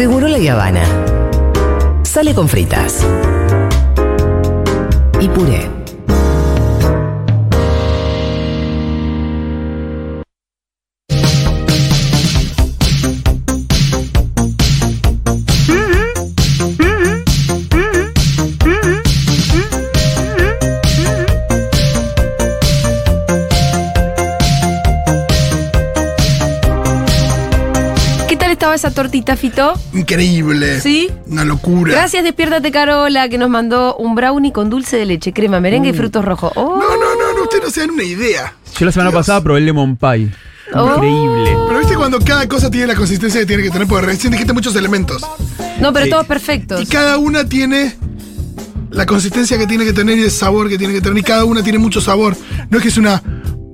Seguro la Habana. Sale con fritas. Y puré. Esa tortita, Fito? Increíble. ¿Sí? Una locura. Gracias, despiértate Carola, que nos mandó un brownie con dulce de leche, crema, merengue y frutos rojos. Oh, No, no, no, no, ustedes no se dan una idea. Yo la semana Dios. pasada probé el lemon pie. Oh. Increíble. Pero viste cuando cada cosa tiene la consistencia que tiene que tener, porque recién dijiste muchos elementos. No, pero Sí. todos perfectos. Y cada una tiene la consistencia que tiene que tener y el sabor que tiene que tener. Y cada una tiene mucho sabor. No es que es una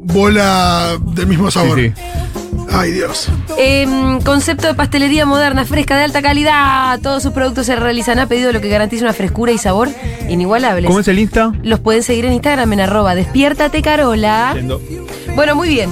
bola del mismo sabor. Sí, sí. Ay, Dios. Em, concepto de pastelería moderna, fresca, de alta calidad. Todos sus productos se realizan a pedido, lo que garantiza una frescura y sabor inigualables. ¿Cómo es el Insta? Los pueden seguir en Instagram en arroba despiértate Carola. Bueno, muy bien.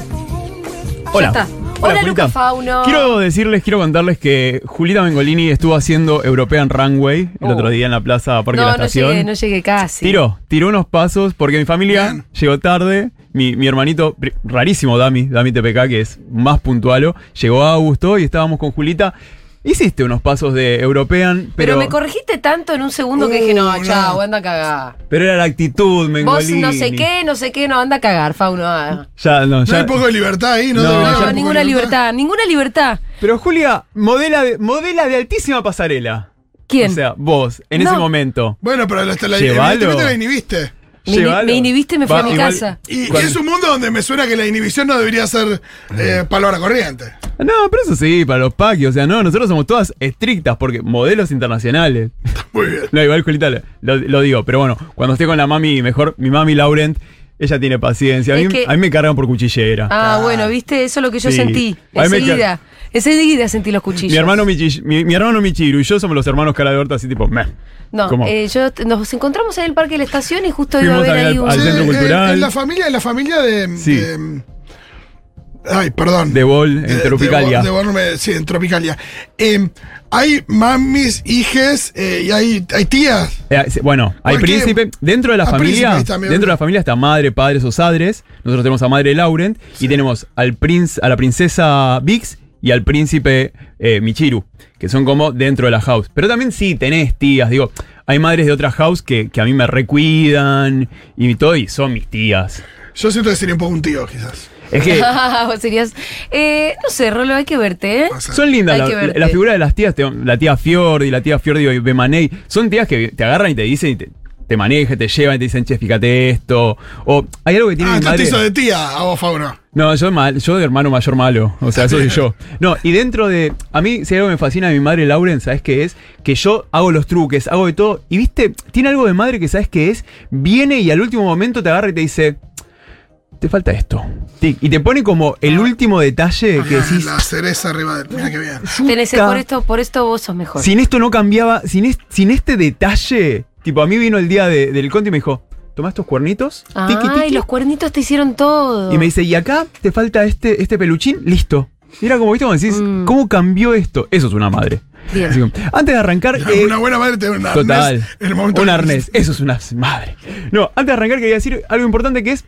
Hola. Ya está. Hola, Julita. Luca Fauno. Quiero decirles, quiero contarles que Julita Mengolini estuvo haciendo European Runway el Oh. otro día en la plaza Parque de No, la no Estación. llegué, no llegué casi. Tiró, tiró unos pasos porque mi familia Bien. llegó tarde. Mi, mi hermanito, rarísimo Dami, Dami TPK, que es más puntualo, llegó a Augusto y estábamos con Julita. Hiciste unos pasos de European, pero, pero, me corregiste tanto en un segundo que Uh, dije, no, no. chao, anda a cagar. pero era la actitud, Vos Mengolini. no sé qué, no sé qué, no, anda a cagar, Fauno. ah. Ya, no, No ya. hay poco de libertad ahí, ¿no? No, No, poco ninguna libertad, ninguna libertad. Pero Julia, modela de, modela de altísima pasarela. ¿Quién? O sea, vos, en No. ese momento. Bueno, pero hasta la, evidentemente la inhibiste. Me, inhibiste y me fui Va, a mi igual- casa. Y, es un mundo donde me suena que la inhibición no debería ser eh, palabra corriente. No, pero eso sí, para los paqui, o sea, no, nosotros somos todas estrictas porque modelos internacionales. Muy bien. No, igual Julita lo, lo digo, pero bueno, cuando esté con la mami, mejor, mi mami Laurent, ella tiene paciencia. A mí, Es que- a mí me cargan por cuchillera. Ah, bueno, viste, eso es lo que yo Sí. sentí. Me Enseguida. Enseguida sentí los cuchillos. mi hermano Michi, mi, mi hermano Michiru y yo somos los hermanos cara de horta, así tipo, meh. No, ¿Cómo? eh, yo nos encontramos en el parque de la estación y justo iba a Fuimos ver a ver ahí un. al Sí, centro en- cultural. En la familia, en la familia de. Sí. de- ay, perdón. De Bol en de Tropicalia. Bol- de Bol, sí, en Tropicalia. Eh, hay mamis, hijes eh, y hay, hay tías. Eh, bueno, hay príncipe. Dentro de la familia, dentro de la familia está madre, padres o sadres. Nosotros tenemos a madre Laurent y tenemos al prince, a la princesa Vix y al príncipe eh, Michiru, que son como dentro de la house. Pero también sí tenés tías, digo, hay madres de otras house que, que a mí me recuidan y todo, y son mis tías. Yo siento que sería un poco un tío, quizás. Es que Vos serías. Eh, no sé, Rolo, hay que verte, ¿eh? O sea, son lindas Hay la, la figura de las tías, te- la tía Fiordi, la tía Fiordi y Bemaney, son tías que te agarran y te dicen y te, te manejan, te llevan y te dicen, che, fíjate esto. O hay algo que tiene Ah, mi te madre. hizo de tía a vos, Fauno. No, yo, mal, yo de hermano mayor malo. O sea, eso soy yo. No, y dentro de. A mí, si algo me fascina de mi madre Lauren, ¿sabes qué es? Que yo hago los truques, hago de todo. Y viste, tiene algo de madre que sabes qué es. Viene y al último momento te agarra y te dice. Te falta esto. Tic, Y te pone como el último detalle que Ah, decís. La cereza arriba del. Mira qué bien. Tenés, por, esto, por esto vos sos mejor. Sin esto no cambiaba. Sin, es- sin este detalle. Tipo, a mí vino el día de- del conte y me dijo: Toma estos cuernitos. Ay, tiqui, tiqui, los cuernitos te hicieron todo. Y me dice, y acá te falta este, este peluchín, listo. Y era como, viste, como decís, Mm. ¿cómo cambió esto? Eso es una madre. Bien. Así antes de arrancar. eh, una buena madre te da un arnés. total. En el momento un que- arnés. Eso es una madre. No, antes de arrancar quería decir algo importante que es.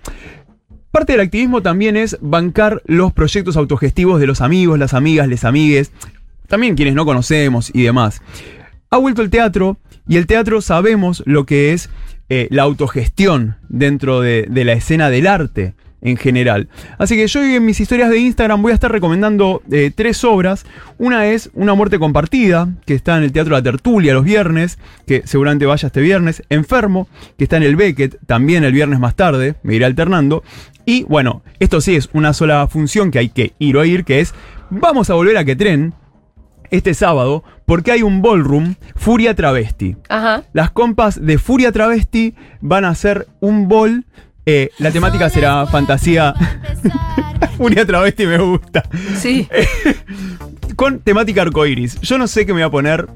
Parte del activismo también es bancar los proyectos autogestivos de los amigos, las amigas, les amigues, también quienes no conocemos y demás. Ha vuelto el teatro y el teatro sabemos lo que es eh, la autogestión dentro de, la escena del arte en general. Así que yo en mis historias de Instagram voy a estar recomendando eh, tres obras. Una es Una muerte compartida, que está en el Teatro La Tertulia los viernes, que seguramente vaya este viernes. Enfermo, que está en el Beckett, también el viernes más tarde, me iré alternando. Y bueno, esto sí es una sola función que hay que ir o ir, que es Vamos a volver a que tren este sábado, porque hay un ballroom Furia Travesti. Ajá. Las compas de Furia Travesti van a hacer un ball. eh, la temática será fantasía. Furia Travesti me gusta. Sí. Con temática arcoiris. Yo no sé qué me voy a poner.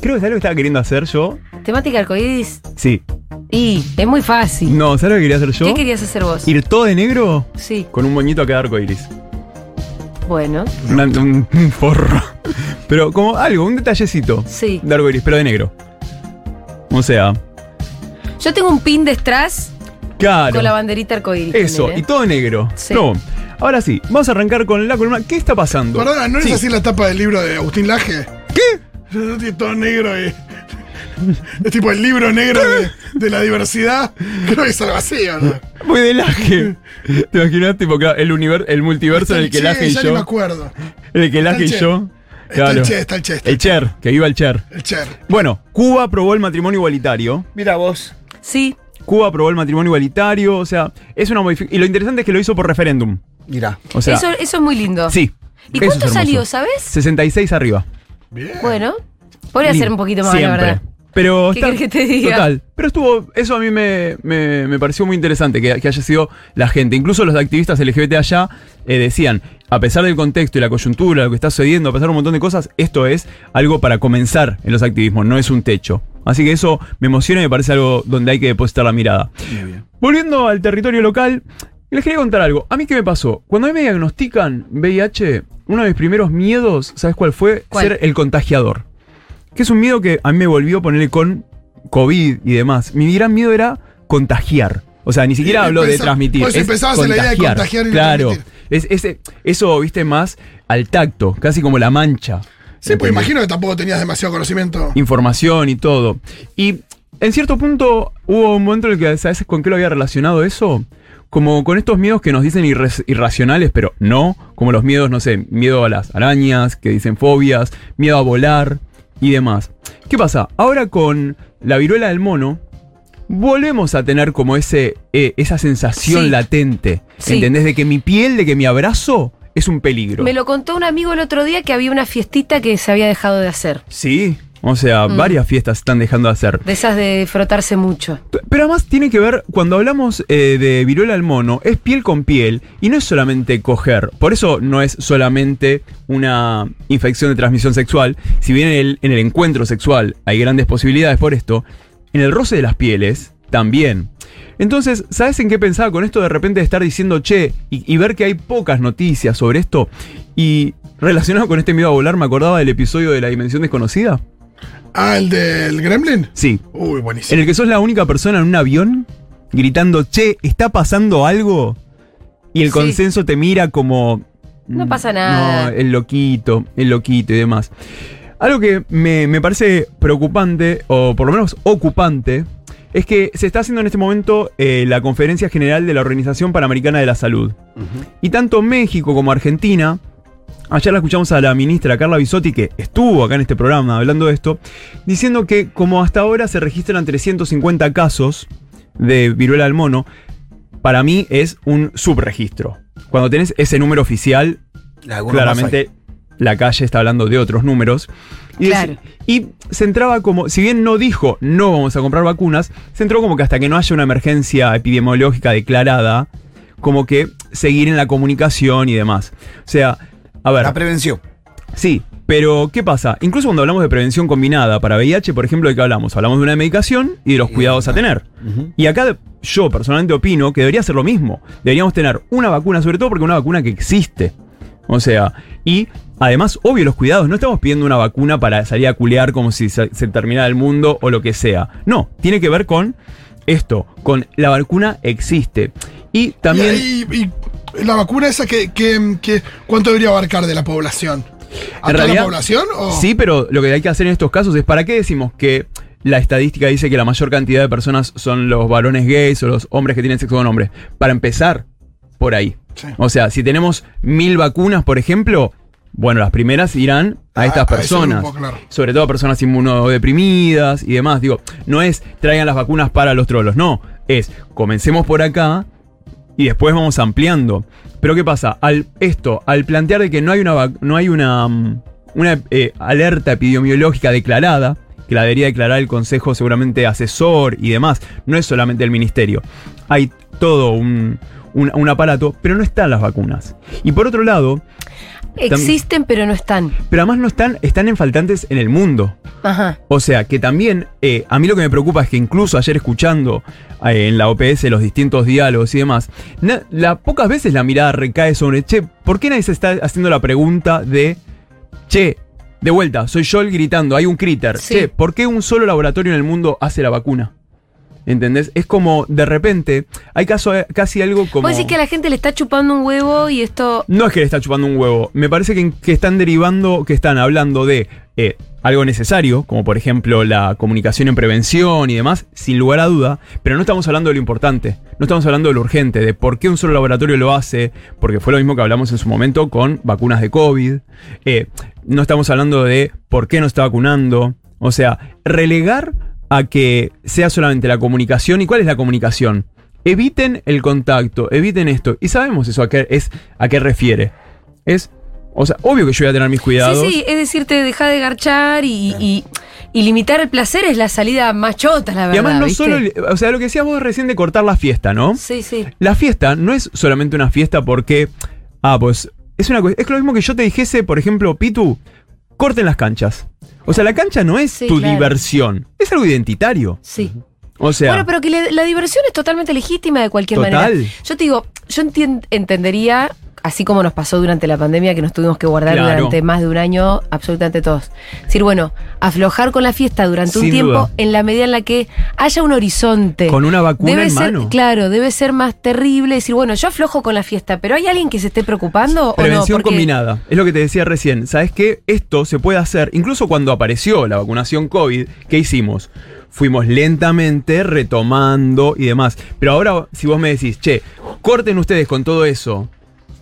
Creo que es algo que estaba queriendo hacer yo. Temática arcoíris. Sí. Y es muy fácil. No, ¿sabes lo que quería hacer yo? ¿Qué querías hacer vos? Ir todo de negro Sí. con un moñito a cada arcoiris. Bueno, Una- un, un forro. Pero como algo, un detallecito. sí. De pero de negro. O sea, Yo tengo un pin de strass claro. con la banderita arcoíris. Eso, también, y todo negro. Sí. No. Ahora sí, vamos a arrancar con la columna. ¿Qué está pasando? Perdona, ¿no es Sí. así la tapa del libro de Agustín Laje? ¿Qué? Tiene todo negro y. Es tipo el libro negro de, de la diversidad. Creo que es algo así, ¿o no? Muy de laje. ¿Te imaginas? Tipo, claro, el, univer- el multiverso en el que laje y ya ni me yo. acuerdo. En el que laje y el Está el Che, está el Che. está El Cher, que viva el Cher. El Cher. Bueno, Cuba aprobó el matrimonio igualitario. Mira vos. Sí. Cuba aprobó el matrimonio igualitario. O sea, es una modificación. Y lo interesante es que lo hizo por referéndum. Mira. O sea, eso, eso es muy lindo. sí. ¿Y cuánto salió, sabes? 66 arriba. Bien. Bueno, podría ser un poquito más, la verdad. Pero ¿Qué está- querés que te diga? Total. Pero estuvo. Eso a mí me, me- me pareció muy interesante que, que haya sido la gente. Incluso los activistas LGBT allá eh, decían: a pesar del contexto y la coyuntura, lo que está sucediendo, a pesar de un montón de cosas, esto es algo para comenzar en los activismos, no es un techo. Así que eso me emociona y me parece algo donde hay que depositar la mirada. Volviendo al territorio local, les quería contar algo. A mí, ¿qué me pasó? Cuando a mí me diagnostican VIH, uno de mis primeros miedos, ¿sabes cuál fue? ¿Cuál? Ser el contagiador. Que es un miedo que a mí me volvió a ponerle con COVID y demás. Mi gran miedo era contagiar. O sea, ni siquiera Y hablo de transmitir. por eso es empezabas en la idea de contagiar y no Claro. Es, ese- eso, viste, más al tacto, casi como la mancha. Sí, pues imagino que tampoco tenías demasiado conocimiento. información y todo. Y en cierto punto hubo un momento en el que, ¿sabes con qué lo había relacionado eso? Como con estos miedos que nos dicen irracionales, pero no, como los miedos, no sé, miedo a las arañas, que dicen fobias, miedo a volar y demás. ¿Qué pasa? Ahora con la viruela del mono, volvemos a tener como ese, eh, esa sensación Sí. latente. Sí. ¿Entendés? De que mi piel, de que mi abrazo es un peligro. Me lo contó un amigo el otro día que había una fiestita que se había dejado de hacer. Sí. O sea, Mm. varias fiestas están dejando de hacer. De esas de frotarse mucho. Pero además tiene que ver, cuando hablamos eh, de viruela al mono, es piel con piel y no es solamente coger. Por eso no es solamente una infección de transmisión sexual. Si bien en el, en el encuentro sexual hay grandes posibilidades por esto, en el roce de las pieles también. Entonces, ¿sabes en qué pensaba con esto de repente de estar diciendo che y, y ver que hay pocas noticias sobre esto? Y relacionado con este miedo a volar, me acordaba del episodio de la dimensión desconocida. Ah, el del Gremlin. Sí, Uy, en buenísimo. el que sos la única persona en un avión gritando, che, ¿está pasando algo? Y el Sí. consenso te mira como... No "Mm, pasa nada". No, el loquito, el loquito y demás. Algo que me, me parece preocupante, o por lo menos ocupante, es que se está haciendo en este momento eh, la Conferencia General de la Organización Panamericana de la Salud. Y tanto México como Argentina, ayer la escuchamos a la ministra Carla Bisotti, que estuvo acá en este programa hablando de esto, diciendo que como hasta ahora se registran 350 casos de viruela del mono, para mí es un subregistro. Cuando tenés ese número oficial, Algunos claramente la calle está hablando de otros números. Y, Claro. y se entraba como, si bien no dijo no vamos a comprar vacunas, se entró como que hasta que no haya una emergencia epidemiológica declarada, como que seguir en la comunicación y demás. O sea, a ver, La prevención. sí, pero ¿qué pasa? Incluso cuando hablamos de prevención combinada para VIH, por ejemplo, ¿de qué hablamos? Hablamos de una medicación y de los cuidados a tener. Y acá yo personalmente opino que debería ser lo mismo. Deberíamos tener una vacuna, sobre todo porque una vacuna que existe. O sea, y además, obvio, los cuidados. No estamos pidiendo una vacuna para salir a culear como si se, se terminara el mundo o lo que sea. No, tiene que ver con esto, con la vacuna existe. Y también... Y, y- y la vacuna esa que, que- que- ¿cuánto debería abarcar de la población? ¿A En toda realidad, la población? O? Sí, pero lo que hay que hacer en estos casos es ¿para qué decimos que la estadística dice que la mayor cantidad de personas son los varones gays o los hombres que tienen sexo con hombres? Para empezar por ahí. Sí. O sea, si tenemos mil vacunas, por ejemplo, bueno, las primeras irán a A- estas a personas. grupo, claro. Sobre todo a personas inmunodeprimidas y demás. Digo, no es traigan las vacunas para los trolos, no. Es comencemos por acá y después vamos ampliando. Pero ¿qué pasa? Al esto, al plantear de que no hay una no hay una, mm, una eh, alerta epidemiológica declarada, que la debería declarar el consejo seguramente asesor y demás, no es solamente el ministerio. Hay todo un- un aparato, pero no están las vacunas. Y por otro lado, Existen, pero no están. Pero además no están, están en faltantes en el mundo. Ajá. O sea, que también, eh, a mí lo que me preocupa es que incluso ayer escuchando eh, en la OPS los distintos diálogos y demás, na- la, pocas veces la mirada recae sobre, che, ¿por qué nadie se está haciendo la pregunta de, che, de vuelta, soy yo el gritando, hay un critter, Sí. che, ¿por qué un solo laboratorio en el mundo hace la vacuna? ¿Entendés? Es como, de repente, hay caso, casi algo como... Vos decís que a la gente le está chupando un huevo y esto. No es que le está chupando un huevo. Me parece que, que están derivando, que están hablando de eh, algo necesario, como por ejemplo la comunicación en prevención y demás, sin lugar a duda, pero no estamos hablando de lo importante, no estamos hablando de lo urgente, de por qué un solo laboratorio lo hace, porque fue lo mismo que hablamos en su momento con vacunas de COVID. Eh, no estamos hablando de por qué no está vacunando. O sea, relegar a que sea solamente la comunicación. ¿Y cuál es la comunicación? Eviten el contacto, eviten esto. Y sabemos eso a qué, es, a qué refiere. Es, o sea, obvio que yo voy a tener mis cuidados. Sí, sí, es decirte, deja de garchar y, y- y limitar el placer es la salida más chota, la verdad. y además no ¿viste? solo, o sea, lo que decías vos recién de cortar la fiesta, ¿no? Sí, sí. La fiesta no es solamente una fiesta porque, ah, pues, es una es lo mismo que yo te dijese, por ejemplo, Pitu, corten las canchas. O sea, la cancha no es Sí, tu claro. diversión, es algo identitario. Sí. O sea, bueno, pero que le- la diversión es totalmente legítima de cualquier Total. manera. Yo te digo, yo entendería, así como nos pasó durante la pandemia, que nos tuvimos que guardar Claro. durante más de un año, absolutamente todos. Decir, bueno, aflojar con la fiesta durante un tiempo duda. en la medida en la que haya un horizonte. Con una vacuna debe en ser, mano. Claro, debe ser más terrible decir, bueno, yo aflojo con la fiesta, pero ¿hay alguien que se esté preocupando o no? Prevención Porque- combinada. Es lo que te decía recién. ¿Sabes qué? Esto se puede hacer, incluso cuando apareció la vacunación COVID, ¿qué hicimos? Fuimos lentamente retomando y demás. Pero ahora, si vos me decís, che, corten ustedes con todo eso,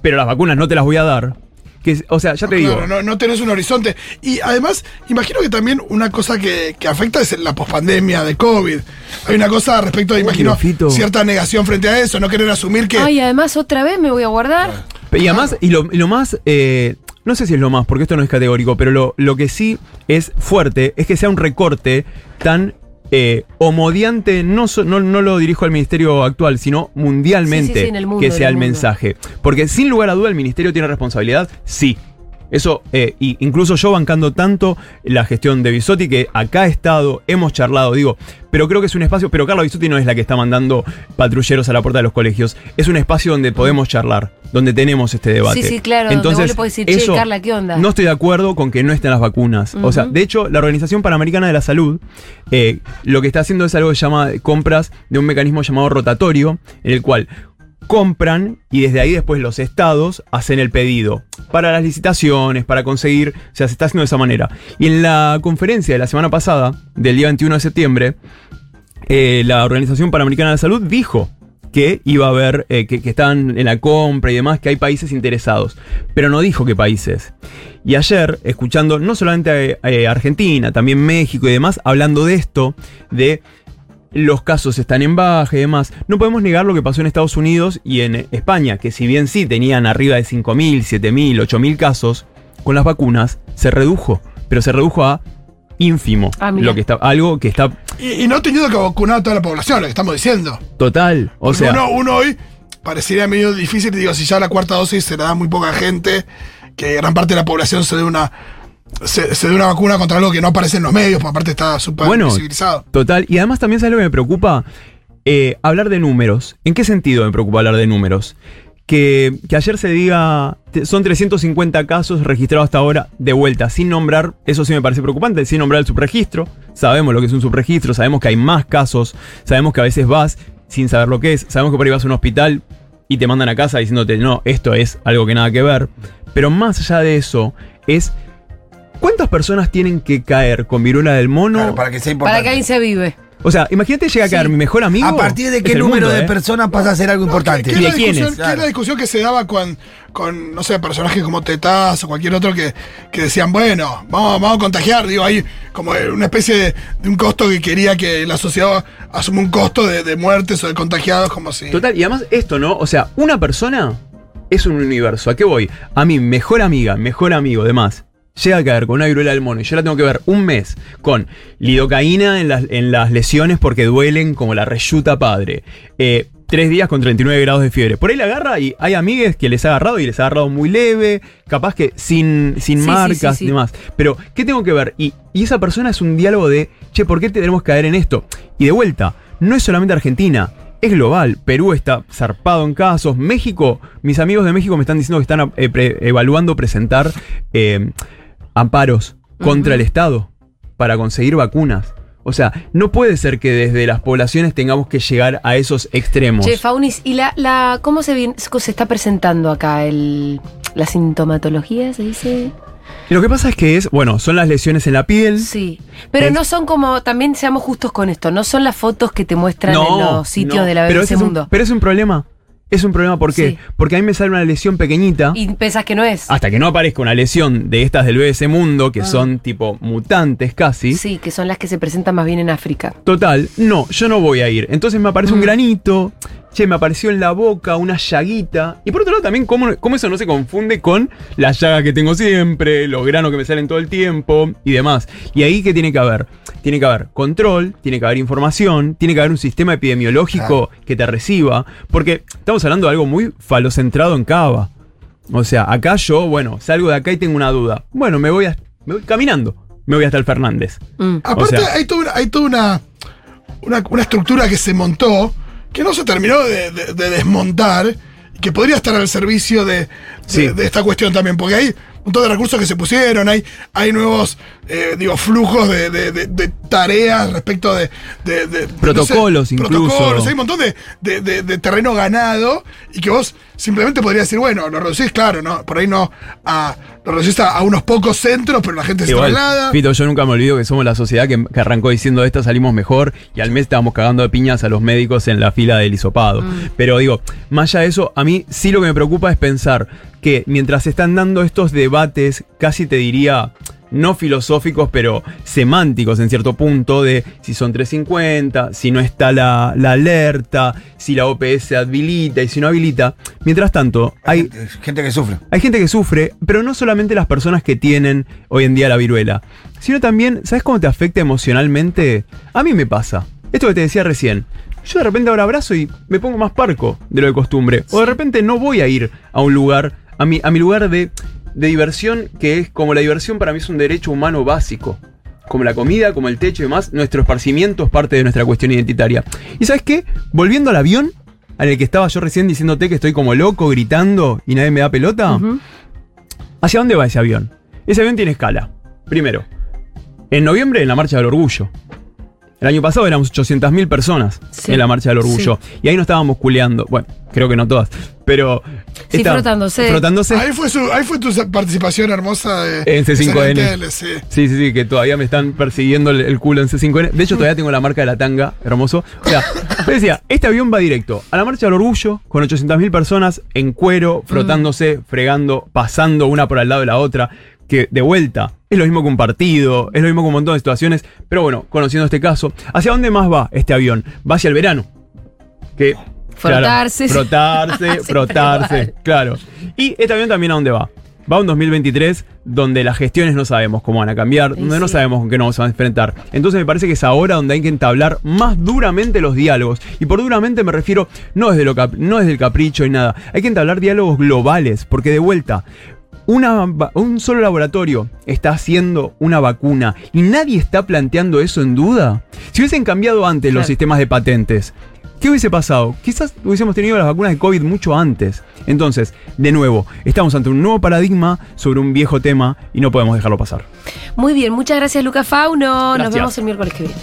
pero las vacunas no te las voy a dar. Que, o sea, ya te digo. Claro, no, no tenés un horizonte. Y además, imagino que también una cosa que, que afecta es la pospandemia de COVID. Hay una cosa respecto de, imagino, Fito. cierta negación frente a eso, no querer asumir que. Ay, además otra vez me voy a guardar. Y además, y lo, y lo más, eh, no sé si es lo más, porque esto no es categórico, pero lo, lo que sí es fuerte es que sea un recorte tan eh, homodiante, no, so- no, no lo dirijo al ministerio actual, sino mundialmente Sí, sí, sí, en el mundo, que sea el mensaje. Porque sin lugar a duda el ministerio tiene responsabilidad, sí. Eso, eh, y incluso yo bancando tanto la gestión de Bisotti, que acá ha estado, hemos charlado, digo, pero creo que es un espacio, pero Carla Bisotti no es la que está mandando patrulleros a la puerta de los colegios, es un espacio donde podemos charlar, donde tenemos este debate. Sí, sí, claro, donde vos le podés decir, "Che, Carla, ¿qué onda?" No estoy de acuerdo con que no estén las vacunas. O sea, de hecho, la Organización Panamericana de la Salud eh, lo que está haciendo es algo que se llama compras de un mecanismo llamado rotatorio, en el cual compran y desde ahí después los estados hacen el pedido para las licitaciones, para conseguir, o sea, se está haciendo de esa manera. Y en la conferencia de la semana pasada, del día 21 de septiembre, eh, la Organización Panamericana de la Salud dijo que iba a haber, eh, que, que estaban en la compra y demás, que hay países interesados, pero no dijo qué países. Y ayer, escuchando no solamente a, eh, Argentina, también México y demás, hablando de esto, de los casos están en baja y demás, no podemos negar lo que pasó en Estados Unidos y en España, que si bien sí tenían arriba de 5.000, 7.000, 8.000 casos, con las vacunas se redujo, pero se redujo a ínfimo, Ah, lo que está, algo que está Y, y no teniendo que vacunar a toda la población, lo que estamos diciendo. total, o Porque sea, uno, uno hoy parecería medio difícil, digo, si ya la cuarta dosis se la da muy poca gente, que gran parte de la población se dé una. Se, se dé una vacuna contra algo que no aparece en los medios, porque aparte está súper Bueno, visibilizado. Total, y además también sabes lo que me preocupa, Eh, hablar de números. ¿En qué sentido me preocupa hablar de números? Que, que ayer se diga, son 350 casos registrados hasta ahora de vuelta, sin nombrar, eso sí me parece preocupante, sin nombrar el subregistro. Sabemos lo que es un subregistro, sabemos que hay más casos, sabemos que a veces vas sin saber lo que es, sabemos que por ahí vas a un hospital y te mandan a casa diciéndote, no, esto es algo que nada que ver. Pero más allá de eso, es... ¿Cuántas personas tienen que caer con viruela del mono? Claro, para que sea Para importante. que alguien se vive. O sea, imagínate llega a caer Sí. mi mejor amigo. ¿A partir de es qué número mundo, de ¿eh? personas pasa a ser algo importante? ¿Qué, ¿Y es de la discusión, quiénes? qué es la discusión que se daba con, con no sé, personajes como Tetaz o cualquier otro que, que decían, bueno, vamos, vamos a contagiar? Digo, hay como una especie de, de un costo que quería que la sociedad asuma un costo de, de muertes o de contagiados, como si. Total, y además esto, ¿no? O sea, una persona es un universo. ¿A qué voy? A mi mejor amiga, mejor amigo, demás. Llega a caer con una viruela del mono y yo la tengo que ver un mes con lidocaína en las, en las lesiones porque duelen como la reyuta padre. Eh, tres días con 39 grados de fiebre. Por ahí la agarra y hay amigues que les ha agarrado y les ha agarrado muy leve, capaz que sin, sin Sí, marcas sí, sí. y demás. Pero, ¿qué tengo que ver? Y, y esa persona es un diálogo de, che, ¿por qué tenemos que caer en esto? Y de vuelta, no es solamente Argentina. Es global. Perú está zarpado en casos. México, mis amigos de México me están diciendo que están eh, pre- evaluando presentar eh, amparos contra el Estado para conseguir vacunas. O sea, no puede ser que desde las poblaciones tengamos que llegar a esos extremos. Che, Faunis, ¿y la, la cómo se, viene- se está presentando acá el, la sintomatología, se dice? Lo que pasa es que es, bueno, son las lesiones en la piel. Sí. Pero Es- no son como, también seamos justos con esto, no son las fotos que te muestran en los sitios no. de la pero BBC un- Mundo. pero es un problema. Es un problema, ¿por qué? Sí. Porque a mí me sale una lesión pequeñita. y pensás que no es. Hasta que no aparezca una lesión de estas del BBC Mundo, que son tipo mutantes casi. Ah. Sí, que son las que se presentan más bien en África. Total, no, yo no voy a ir. Entonces me aparece un Mm. granito, che, me apareció en la boca una llaguita. Y por otro lado también, ¿cómo, cómo eso no se confunde con las llagas que tengo siempre, los granos que me salen todo el tiempo y demás? Y ahí, ¿qué tiene que haber? Tiene que haber control, tiene que haber información, tiene que haber un sistema epidemiológico que te reciba, porque estamos hablando de algo muy falocentrado en Cava. O sea, acá yo, bueno, salgo de acá y tengo una duda. Bueno, me voy, a- me voy caminando, me voy hasta el Fernández. Mm. Aparte, O sea- hay toda, una, hay toda una, una, una estructura que se montó que no se terminó de, de- de desmontar y que podría estar al servicio de, de- Sí. de esta cuestión también, porque hay montón de recursos que se pusieron, hay, hay nuevos eh, digo, flujos de, de- de- de tareas respecto de, de- de- Protocolos incluso. Protocolos, hay un montón de, de- de- de terreno ganado y que vos simplemente podrías decir, bueno, lo reducís, claro, no por ahí no a, lo reducís a, a unos pocos centros, pero la gente se traslada. Fito, yo nunca me olvido que somos la sociedad que, que arrancó diciendo esta salimos mejor y al mes estábamos cagando de piñas a los médicos en la fila del hisopado. Pero digo, más allá de eso, a mí sí lo que me preocupa es pensar que mientras están dando estos debates, casi te diría, no filosóficos, pero semánticos en cierto punto, de si son 350, si no está la, la alerta, si la OPS habilita y si no habilita. Mientras tanto, hay, gente, gente que sufre. hay gente que sufre, pero no solamente las personas que tienen hoy en día la viruela, sino también, ¿sabes cómo te afecta emocionalmente? A mí me pasa. Esto que te decía recién. Yo de repente ahora abrazo y me pongo más parco de lo de costumbre. O de repente no voy a ir a un lugar, a mi, a mi lugar de, de diversión, que es como la diversión para mí es un derecho humano básico. Como la comida, como el techo y demás, nuestro esparcimiento es parte de nuestra cuestión identitaria. ¿Y sabes qué? Volviendo al avión, en el que estaba yo recién diciéndote que estoy como loco, gritando y nadie me da pelota. ¿Hacia dónde va ese avión? Ese avión tiene escala. Primero, en noviembre en la Marcha del Orgullo. El año pasado éramos 800.000 personas Sí. en la Marcha del Orgullo. Y ahí no estábamos culeando. Bueno, creo que no todas. Pero. Sí, frotándose. Frotándose. Ahí fue, su, ahí fue tu participación hermosa de, En C5N. de CNTL, sí. Sí, sí, sí, que todavía me están persiguiendo el, el culo en C5N. De hecho, todavía tengo la marca de la tanga, hermoso. O sea, te decía, este avión va directo a la Marcha del Orgullo, con 800.000 personas en cuero, frotándose, fregando, pasando una por al lado de la otra. Que de vuelta, es lo mismo que un partido, es lo mismo que un montón de situaciones. Pero bueno, conociendo este caso, ¿hacia dónde más va este avión? Va hacia el verano. Que. Frotarse. claro, frotarse, frotarse. Claro. Y este avión también a dónde va. Va a un 2023 donde las gestiones no sabemos cómo van a cambiar, donde no sabemos con qué nos vamos a enfrentar. Entonces me parece que es ahora donde hay que entablar más duramente los diálogos. Y por duramente me refiero no desde, lo cap- no desde el capricho y nada. Hay que entablar diálogos globales, porque de vuelta, una un solo laboratorio está haciendo una vacuna y nadie está planteando eso en duda. Si hubiesen cambiado antes los sistemas de patentes, ¿qué hubiese pasado? Quizás hubiésemos tenido las vacunas de COVID mucho antes. Entonces, de nuevo, estamos ante un nuevo paradigma sobre un viejo tema y no podemos dejarlo pasar. Muy bien, muchas gracias Lucas Fauno. Nos Gracias. vemos el miércoles que viene.